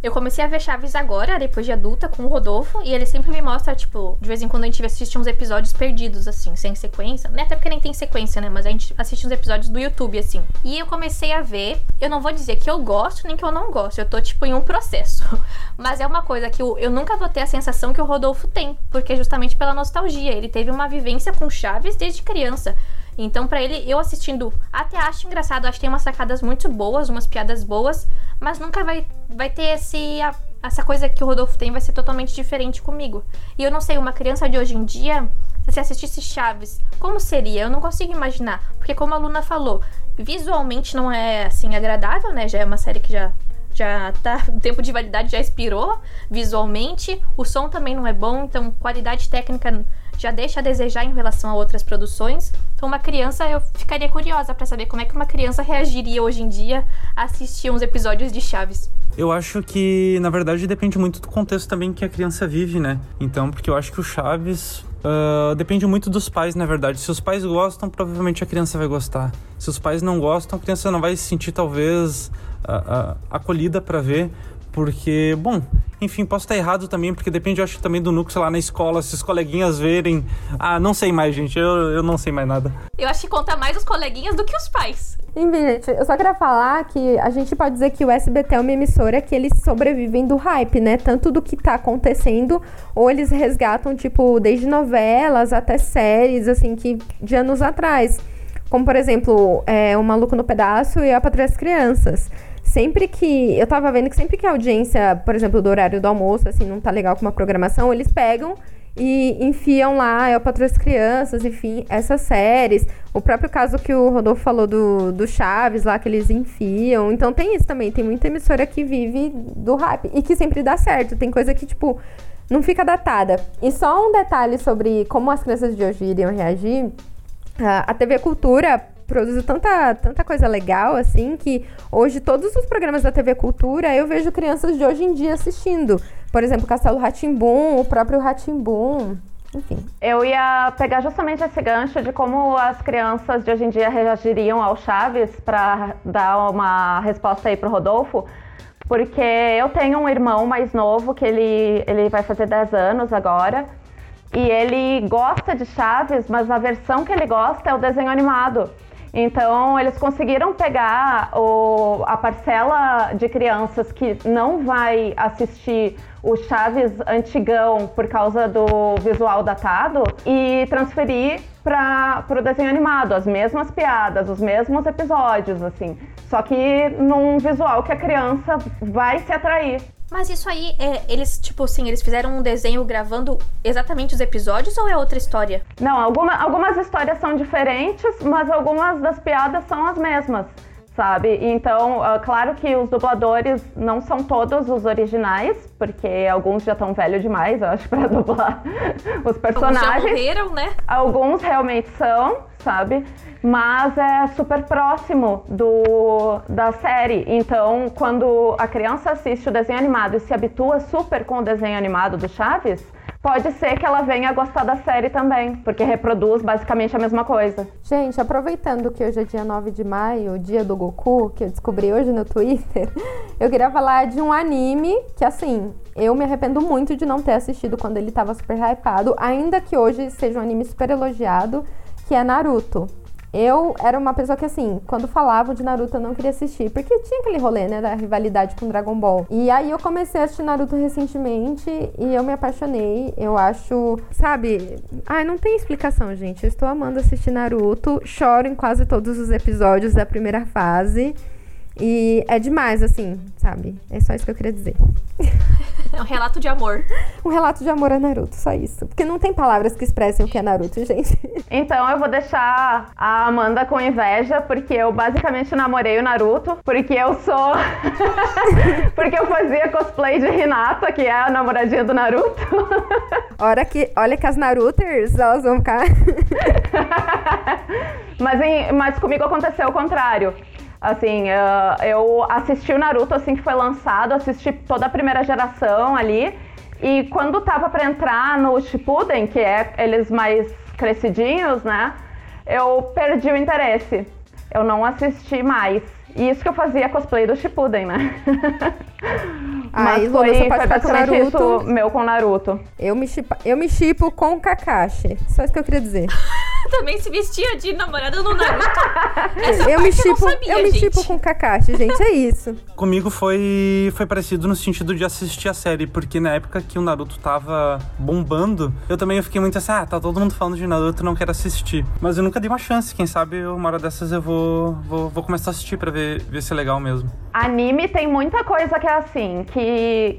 Eu comecei a ver Chaves agora, depois de adulta, com o Rodolfo, e ele sempre me mostra, tipo, de vez em quando a gente assiste uns episódios perdidos, assim, sem sequência. Né? Até porque nem tem sequência, né? Mas a gente assiste uns episódios do YouTube, assim. E eu comecei a ver. Eu não vou dizer que eu gosto nem que eu não gosto. Eu tô, tipo, em um processo. Mas é uma coisa que eu, eu nunca vou ter a sensação que o Rodolfo tem. Porque justamente pela nostalgia. Ele teve uma vivência com Chaves desde criança. Então, pra ele, eu assistindo, até acho engraçado, acho que tem umas sacadas muito boas, umas piadas boas, mas nunca vai, vai ter esse, a- essa coisa que o Rodolfo tem, vai ser totalmente diferente comigo. E eu não sei, uma criança de hoje em dia, se assistisse Chaves, como seria? Eu não consigo imaginar. Porque, como a Luna falou, visualmente não é assim agradável, né? Já é uma série que já já tá, o tempo de validade já expirou visualmente, o som também não é bom, então qualidade técnica já deixa a desejar em relação a outras produções. Então uma criança, eu ficaria curiosa pra saber como é que uma criança reagiria hoje em dia a assistir uns episódios de Chaves. Eu acho que, na verdade, depende muito do contexto também que a criança vive, né? Então, porque eu acho que o Chaves ah, depende muito dos pais, na verdade. Se os pais gostam, provavelmente a criança vai gostar. Se os pais não gostam, a criança não vai se sentir, talvez, ah, ah, acolhida pra ver. Porque, bom, enfim, posso estar errado também, porque depende, eu acho, também do núcleo, sei lá, na escola, se os coleguinhas verem. Ah, não sei mais, gente, eu, eu não sei mais nada. Eu acho que conta mais os coleguinhas do que os pais. Enfim, gente, eu só queria falar que a gente pode dizer que o SBT é uma emissora que eles sobrevivem do hype, né? Tanto do que tá acontecendo, ou eles resgatam, tipo, desde novelas até séries, assim, que de anos atrás. Como, por exemplo, é, O Maluco no Pedaço e A Patrulha das Crianças. Sempre que. Eu tava vendo que sempre que a audiência, por exemplo, do horário do almoço, assim, não tá legal com uma programação, eles pegam e enfiam lá, é o Patrulha Crianças, enfim, essas séries. O próprio caso que o Rodolfo falou do, do Chaves lá, que eles enfiam. Então tem isso também, tem muita emissora que vive do hype e que sempre dá certo. Tem coisa que, tipo, não fica datada. E só um detalhe sobre como as crianças de hoje iriam reagir. Ah, A TV Cultura produziu tanta, tanta coisa legal, assim, que hoje todos os programas da TV Cultura eu vejo crianças de hoje em dia assistindo. Por exemplo, Castelo Ratimbum, o próprio Ratimbum, enfim. Eu ia pegar justamente esse gancho de como as crianças de hoje em dia reagiriam ao Chaves para dar uma resposta aí pro Rodolfo, porque eu tenho um irmão mais novo que ele, ele vai fazer 10 anos agora. E ele gosta de Chaves, mas a versão que ele gosta é o desenho animado. Então, eles conseguiram pegar o, a parcela de crianças que não vai assistir o Chaves antigão por causa do visual datado e transferir para o desenho animado, as mesmas piadas, os mesmos episódios, assim. Só que num visual que a criança vai se atrair. Mas isso aí, é, eles, tipo assim, eles fizeram um desenho gravando exatamente os episódios ou é outra história? Não, alguma, algumas histórias são diferentes, mas algumas das piadas são as mesmas, sabe? Então, uh, claro que os dubladores não são todos os originais, porque alguns já estão velhos demais, eu acho, pra dublar os personagens. Alguns já morreram, né? Alguns realmente são, sabe? mas é super próximo do, da série. Então, quando a criança assiste o desenho animado e se habitua super com o desenho animado do Chaves, pode ser que ela venha a gostar da série também, porque reproduz basicamente a mesma coisa. Gente, aproveitando que hoje é dia 9 de maio, o dia do Goku, que eu descobri hoje no Twitter, eu queria falar de um anime que, assim, eu me arrependo muito de não ter assistido quando ele tava super hypado, ainda que hoje seja um anime super elogiado, que é Naruto. Eu era uma pessoa que, assim, quando falavam de Naruto eu não queria assistir, porque tinha aquele rolê, né, da rivalidade com Dragon Ball. E aí eu comecei a assistir Naruto recentemente e eu me apaixonei. Eu acho, sabe? Ai, não tem explicação, gente. Eu estou amando assistir Naruto, choro em quase todos os episódios da primeira fase. E é demais, assim, sabe? É só isso que eu queria dizer. É um relato de amor. um relato de amor a Naruto, só isso. Porque não tem palavras que expressem o que é Naruto, gente. Então eu vou deixar a Amanda com inveja, porque eu basicamente namorei o Naruto, porque eu sou. porque eu fazia cosplay de Hinata, que é a namoradinha do Naruto. Olha que, olha que as Naruters, elas vão ficar. mas, em, mas comigo aconteceu o contrário. Assim, uh, eu assisti o Naruto assim que foi lançado, assisti toda a primeira geração ali. E quando tava para entrar no Shippuden, que é eles mais crescidinhos, né? Eu perdi o interesse. Eu não assisti mais. E isso que eu fazia cosplay do Shippuden, né? Mas foi, foi basicamente isso meu com Naruto. Eu me, chipa, eu me chipo com o Kakashi. Só isso que eu queria dizer. Também se vestia de namorada do Naruto. Essa eu me chipo, eu, sabia, eu me chipo com o Kakashi, gente. É isso. Comigo foi, foi parecido no sentido de assistir a série, porque na época que o Naruto tava bombando, eu também fiquei muito assim, ah, tá todo mundo falando de Naruto, não quero assistir. Mas eu nunca dei uma chance. Quem sabe uma hora dessas eu vou, vou, vou começar a assistir pra ver, ver se é legal mesmo. Anime tem muita coisa que é assim, que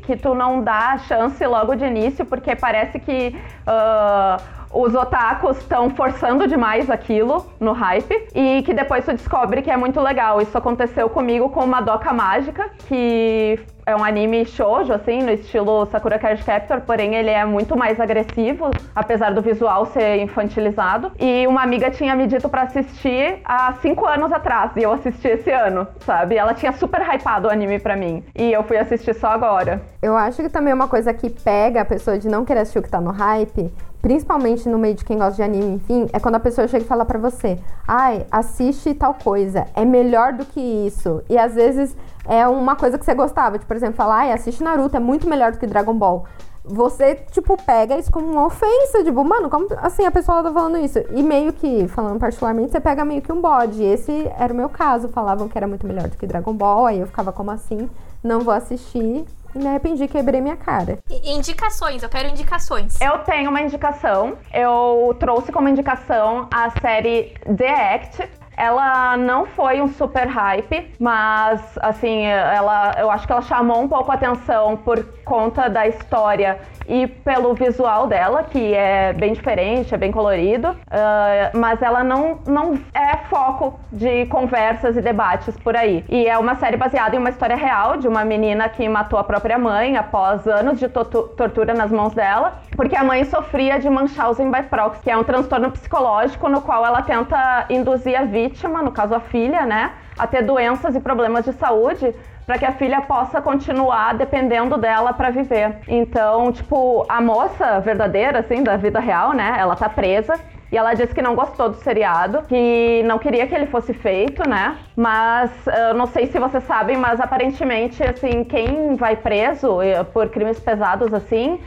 que, tu não dá chance logo de início, porque parece que. Uh, os otakus estão forçando demais aquilo no hype e que depois tu descobre que é muito legal. Isso aconteceu comigo com Madoka Mágica, que é um anime shoujo, assim, no estilo Sakura Card Captor, porém ele é muito mais agressivo, apesar do visual ser infantilizado. E uma amiga tinha me dito para assistir há cinco anos atrás, e eu assisti esse ano, sabe? Ela tinha super hypado o anime pra mim, e eu fui assistir só agora. Eu acho que também é uma coisa que pega a pessoa de não querer assistir o que tá no hype, principalmente no meio de quem gosta de anime, enfim, é quando a pessoa chega e fala para você: "Ai, assiste tal coisa, é melhor do que isso". E às vezes é uma coisa que você gostava, tipo, por exemplo, falar, ai, assiste Naruto, é muito melhor do que Dragon Ball. Você, tipo, pega isso como uma ofensa, tipo, mano, como assim a pessoa tá falando isso? E meio que, falando particularmente, você pega meio que um bode. Esse era o meu caso, falavam que era muito melhor do que Dragon Ball, aí eu ficava como assim, não vou assistir. E me arrependi, quebrei minha cara. Indicações, eu quero indicações. Eu tenho uma indicação. Eu trouxe como indicação a série The Act, ela não foi um super hype, mas assim, ela, eu acho que ela chamou um pouco a atenção por conta da história e pelo visual dela, que é bem diferente, é bem colorido, uh, mas ela não, não é foco de conversas e debates por aí. E é uma série baseada em uma história real de uma menina que matou a própria mãe após anos de tortura nas mãos dela, porque a mãe sofria de Munchausen by proxy, que é um transtorno psicológico no qual ela tenta induzir a vítima, no caso a filha, né, a ter doenças e problemas de saúde para que a filha possa continuar dependendo dela para viver. Então, tipo, a moça verdadeira, assim, da vida real, né? Ela tá presa. E ela disse que não gostou do seriado, que não queria que ele fosse feito, né? Mas eu não sei se vocês sabem, mas aparentemente, assim, quem vai preso eh, por crimes pesados assim,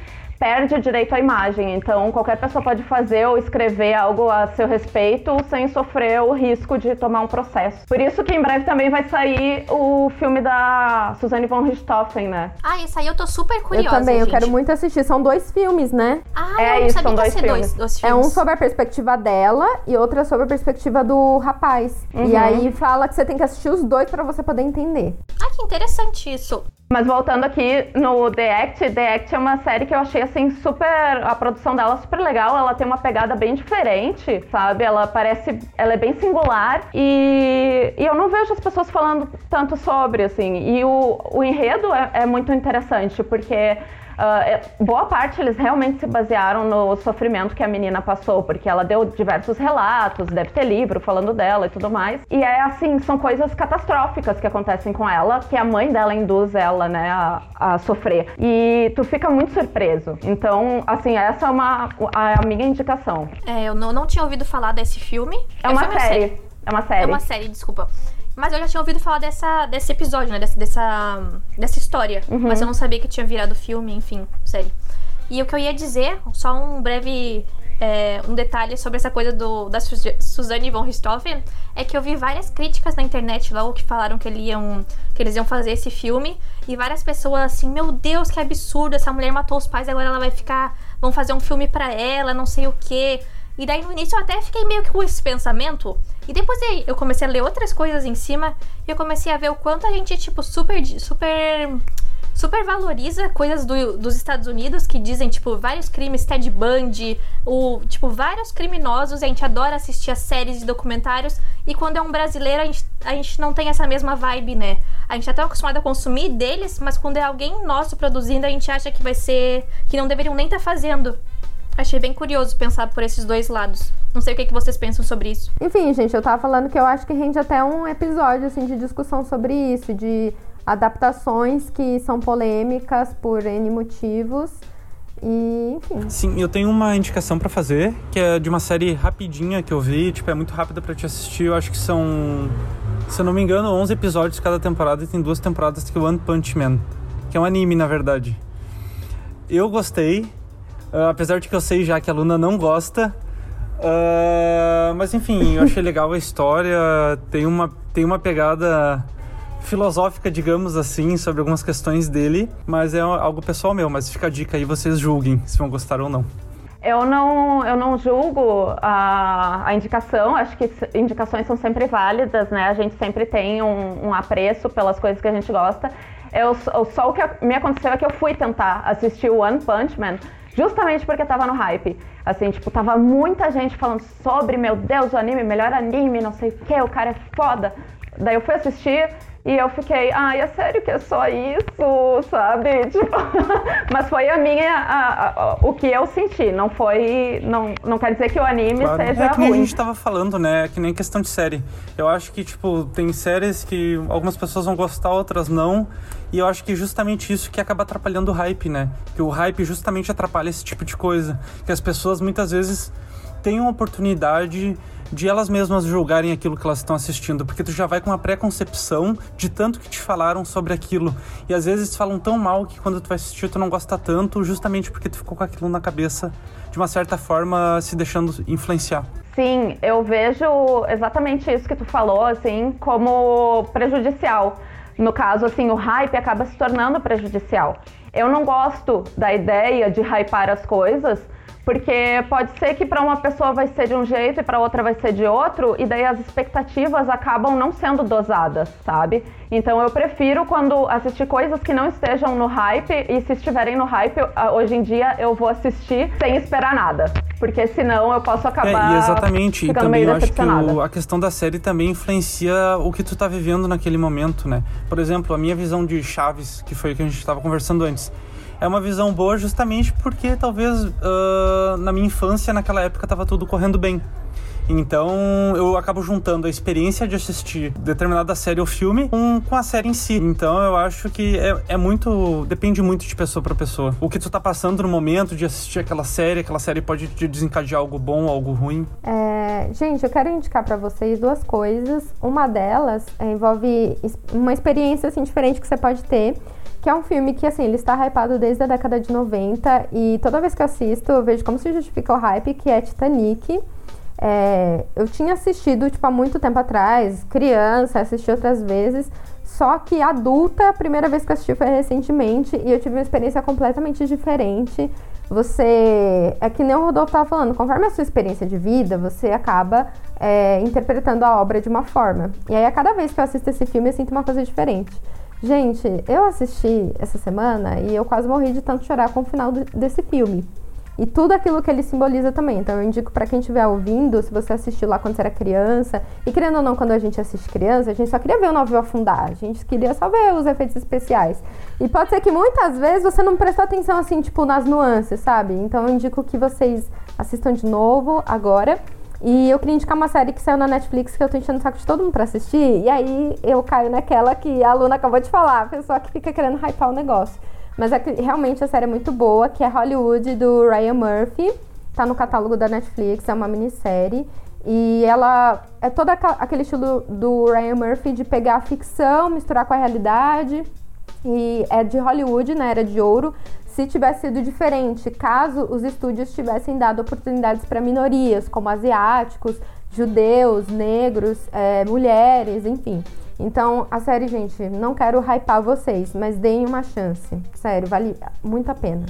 perde o direito à imagem. Então, qualquer pessoa pode fazer ou escrever algo a seu respeito sem sofrer o risco de tomar um processo. Por isso que em breve também vai sair o filme da Suzanne von Richthofen, né? Ah, esse aí eu tô super curiosa. Eu também, gente. eu quero muito assistir. São dois filmes, né? Ah, É eu não isso, sabia são que ia dois ser dois, filmes. dois É filmes. um sobre a perspectiva dela e outra sobre a perspectiva do rapaz. Uhum. E aí fala que você tem que assistir os dois pra você poder entender. Ah, que interessante isso. Mas voltando aqui no The Act, The Act é uma série que eu achei assim super. A produção dela é super legal, ela tem uma pegada bem diferente, sabe? Ela parece. Ela é bem singular e, e eu não vejo as pessoas falando tanto sobre, assim. E o, o enredo é, é muito interessante, porque. É- boa parte eles realmente se basearam no sofrimento que a menina passou, porque ela deu diversos relatos, deve ter livro falando dela e tudo mais. E é assim, são coisas catastróficas que acontecem com ela, que a mãe dela induz ela, né, a, a sofrer. E tu fica muito surpreso. Então, assim, essa é uma a minha indicação. É, eu não, não tinha ouvido falar desse filme. É uma série. É uma série. É uma série, desculpa. Mas eu já tinha ouvido falar dessa, desse episódio, né? Dessa, dessa, dessa história. Uhum. Mas eu não sabia que tinha virado filme, enfim, série. E o que eu ia dizer, só um breve é, um detalhe sobre essa coisa do, da Su- Suzanne von Richthofen, é que eu vi várias críticas na internet logo que falaram que, ele iam, que eles iam fazer esse filme. E várias pessoas assim, meu Deus, que absurdo, essa mulher matou os pais, agora ela vai ficar. Vão fazer um filme pra ela, não sei o quê. E daí no início eu até fiquei meio que com esse pensamento. E depois eu comecei a ler outras coisas em cima e eu comecei a ver o quanto a gente, tipo, super. super. super valoriza coisas do- dos Estados Unidos que dizem, tipo, vários crimes, Ted Bundy, o, tipo, vários criminosos. A gente adora assistir as séries de documentários. E quando é um brasileiro, a gente, a gente não tem essa mesma vibe, né? A gente é tão acostumado a consumir deles, mas quando é alguém nosso produzindo, a gente acha que vai ser. que não deveriam nem estar fazendo. Achei bem curioso pensar por esses dois lados. Não sei o que, que vocês pensam sobre isso. Enfim, gente, eu tava falando que eu acho que rende até um episódio assim de discussão sobre isso, de adaptações que são polêmicas por N motivos. E, enfim. Sim, eu tenho uma indicação pra fazer, que é de uma série rapidinha que eu vi, tipo, é muito rápida pra te assistir. Eu acho que são, se eu não me engano, 11 episódios cada temporada e tem duas temporadas que é One Punch Man, que é um anime, na verdade. Eu gostei, ah, apesar de que eu sei já que a Luna não gosta. Ah, mas enfim, eu achei legal a história, tem uma, tem uma pegada filosófica, digamos assim, sobre algumas questões dele, mas é algo pessoal meu, mas fica a dica aí, vocês julguem se vão gostar ou não. Eu não, eu não julgo a, a indicação, acho que indicações são sempre válidas, né? A gente sempre tem um, um apreço pelas coisas que a gente gosta. Eu, só o que me aconteceu é que eu fui tentar assistir One Punch Man justamente porque tava no hype. Assim, tipo, tava muita gente falando sobre, meu Deus, o anime, melhor anime, não sei o que, o cara é foda. Daí eu fui assistir e eu fiquei, ai, é sério que é só isso, sabe? Tipo, mas foi a minha, a- a- o que eu senti, não foi, não, não quer dizer que o anime Claro. seja É que nem a ruim. gente tava falando, né? Que nem questão de série. Eu acho que, tipo, tem séries que algumas pessoas vão gostar, outras não. E eu acho que justamente isso que acaba atrapalhando o hype, né? Que o hype justamente atrapalha esse tipo de coisa. Que as pessoas muitas vezes têm uma oportunidade de elas mesmas julgarem aquilo que elas estão assistindo, porque tu já vai com uma pré-concepção de tanto que te falaram sobre aquilo. E às vezes falam tão mal que quando tu vai assistir tu não gosta tanto, justamente porque tu ficou com aquilo na cabeça, de uma certa forma se deixando influenciar. Sim, eu vejo exatamente isso que tu falou, assim, como prejudicial. No caso, assim, o hype acaba se tornando prejudicial. Eu não gosto da ideia de hypar as coisas, porque pode ser que para uma pessoa vai ser de um jeito e para outra vai ser de outro, e daí as expectativas acabam não sendo dosadas, sabe? Então eu prefiro quando assistir coisas que não estejam no hype, e se estiverem no hype, ah, hoje em dia eu vou assistir sem esperar nada. Porque senão eu posso acabar É, e exatamente. E ficando também meio eu acho que o- a questão da série também influencia o que tu tá vivendo naquele momento, né? Por exemplo, a minha visão de Chaves, que foi o que a gente tava conversando antes, é uma visão boa justamente porque talvez ah, na minha infância, naquela época, tava tudo correndo bem. Então eu acabo juntando a experiência de assistir determinada série ou filme com, com a série em si. Então eu acho que é, é muito. depende muito de pessoa pra pessoa. O que tu tá passando no momento de assistir aquela série, aquela série pode te desencadear algo bom, algo ruim. É, gente, eu quero indicar pra vocês duas coisas. Uma delas é, envolve uma experiência assim diferente que você pode ter, que é um filme que, assim, ele está hypado desde a década de 90 e toda vez que eu assisto eu vejo como se justifica o hype, que é Titanic. É, eu tinha assistido, tipo, há muito tempo atrás, criança, assisti outras vezes, só que adulta, a primeira vez que eu assisti foi recentemente e eu tive uma experiência completamente diferente. Você. É que nem o Rodolfo estava falando, conforme a sua experiência de vida, você acaba é, interpretando a obra de uma forma. E aí, a cada vez que eu assisto esse filme, eu sinto uma coisa diferente. Gente, eu assisti essa semana e eu quase morri de tanto chorar com o final desse filme. E tudo aquilo que ele simboliza também. Então eu indico para quem estiver ouvindo, se você assistiu lá quando você era criança, e querendo ou não, quando a gente assiste criança, a gente só queria ver o navio afundar, a gente queria só ver os efeitos especiais. E pode ser que muitas vezes você não prestou atenção assim, tipo, nas nuances, sabe? Então eu indico que vocês assistam de novo agora. E eu queria indicar uma série que saiu na Netflix que eu tô enchendo o saco de todo mundo pra assistir. E aí eu caio naquela que a Luna acabou de falar, a pessoa que fica querendo hypar o negócio. Mas é que realmente a série é muito boa, que é Hollywood do Ryan Murphy. Tá no catálogo da Netflix, é uma minissérie. E ela é todo aquele estilo do Ryan Murphy de pegar a ficção, misturar com a realidade. E é de Hollywood, na era de ouro se tivesse sido diferente, caso os estúdios tivessem dado oportunidades para minorias, como asiáticos, judeus, negros, é, mulheres, enfim. Então, a série, gente, não quero hypar vocês, mas deem uma chance. Sério, vale muito a pena.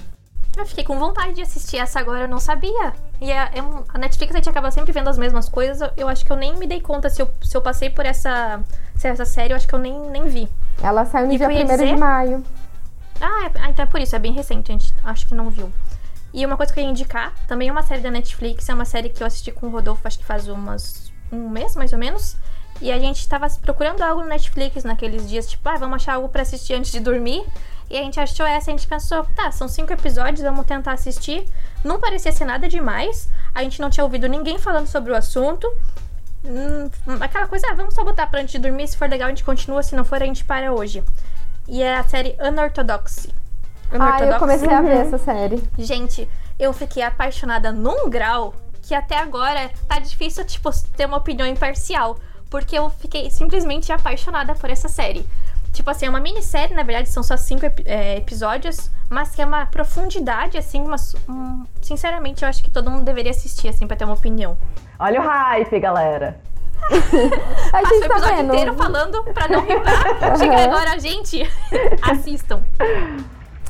Eu fiquei com vontade de assistir essa agora, eu não sabia. E a, a Netflix a gente acaba sempre vendo as mesmas coisas. Eu acho que eu nem me dei conta se eu, se eu passei por essa, essa série, eu acho que eu nem, nem vi. Ela saiu no e dia 1 de maio. Ah, é, ah, então é por isso, é bem recente, a gente acho que não viu. E uma coisa que eu ia indicar, também é uma série da Netflix, é uma série que eu assisti com o Rodolfo, acho que faz umas um mês, mais ou menos. E a gente tava procurando algo no Netflix naqueles dias, tipo, ah, vamos achar algo para assistir antes de dormir. E a gente achou essa, a gente pensou, tá, são cinco episódios, vamos tentar assistir. Não parecia ser nada demais, a gente não tinha ouvido ninguém falando sobre o assunto. Hum, aquela coisa, ah, vamos só botar pra antes de dormir, se for legal a gente continua, se não for a gente para hoje. E é a série Unorthodoxy. Ah, eu comecei a ver essa série. Gente, eu fiquei apaixonada num grau que até agora tá difícil, tipo, ter uma opinião imparcial. Porque eu fiquei simplesmente apaixonada por essa série. Tipo assim, é uma minissérie, na verdade, são só cinco é, episódios, mas que é uma profundidade, assim, uma, um, sinceramente, eu acho que todo mundo deveria assistir, assim, pra ter uma opinião. Olha o hype, galera! a gente tá o episódio vendo. inteiro falando pra não ripar. Chega agora, gente, assistam.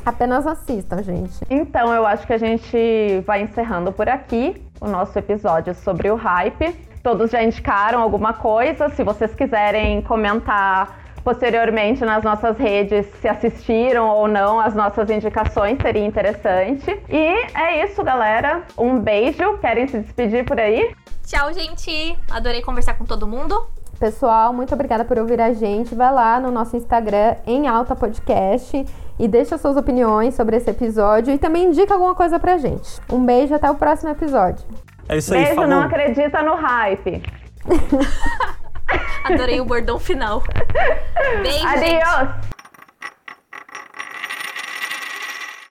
Apenas assistam, gente. Então, eu acho que a gente vai encerrando por aqui o nosso episódio sobre o hype. Todos já indicaram alguma coisa. Se vocês quiserem comentar posteriormente nas nossas redes se assistiram ou não as nossas indicações, seria interessante. E é isso, galera. Um beijo. Querem se despedir por aí? Tchau, gente. Adorei conversar com todo mundo. Pessoal, muito obrigada por ouvir a gente. Vai lá no nosso Instagram, em Alta Podcast, e deixa suas opiniões sobre esse episódio e também indica alguma coisa pra gente. Um beijo, até o próximo episódio. É isso aí, Beijo, falou. não acredita no hype. Adorei o bordão final. Beijo, Adiós. Gente.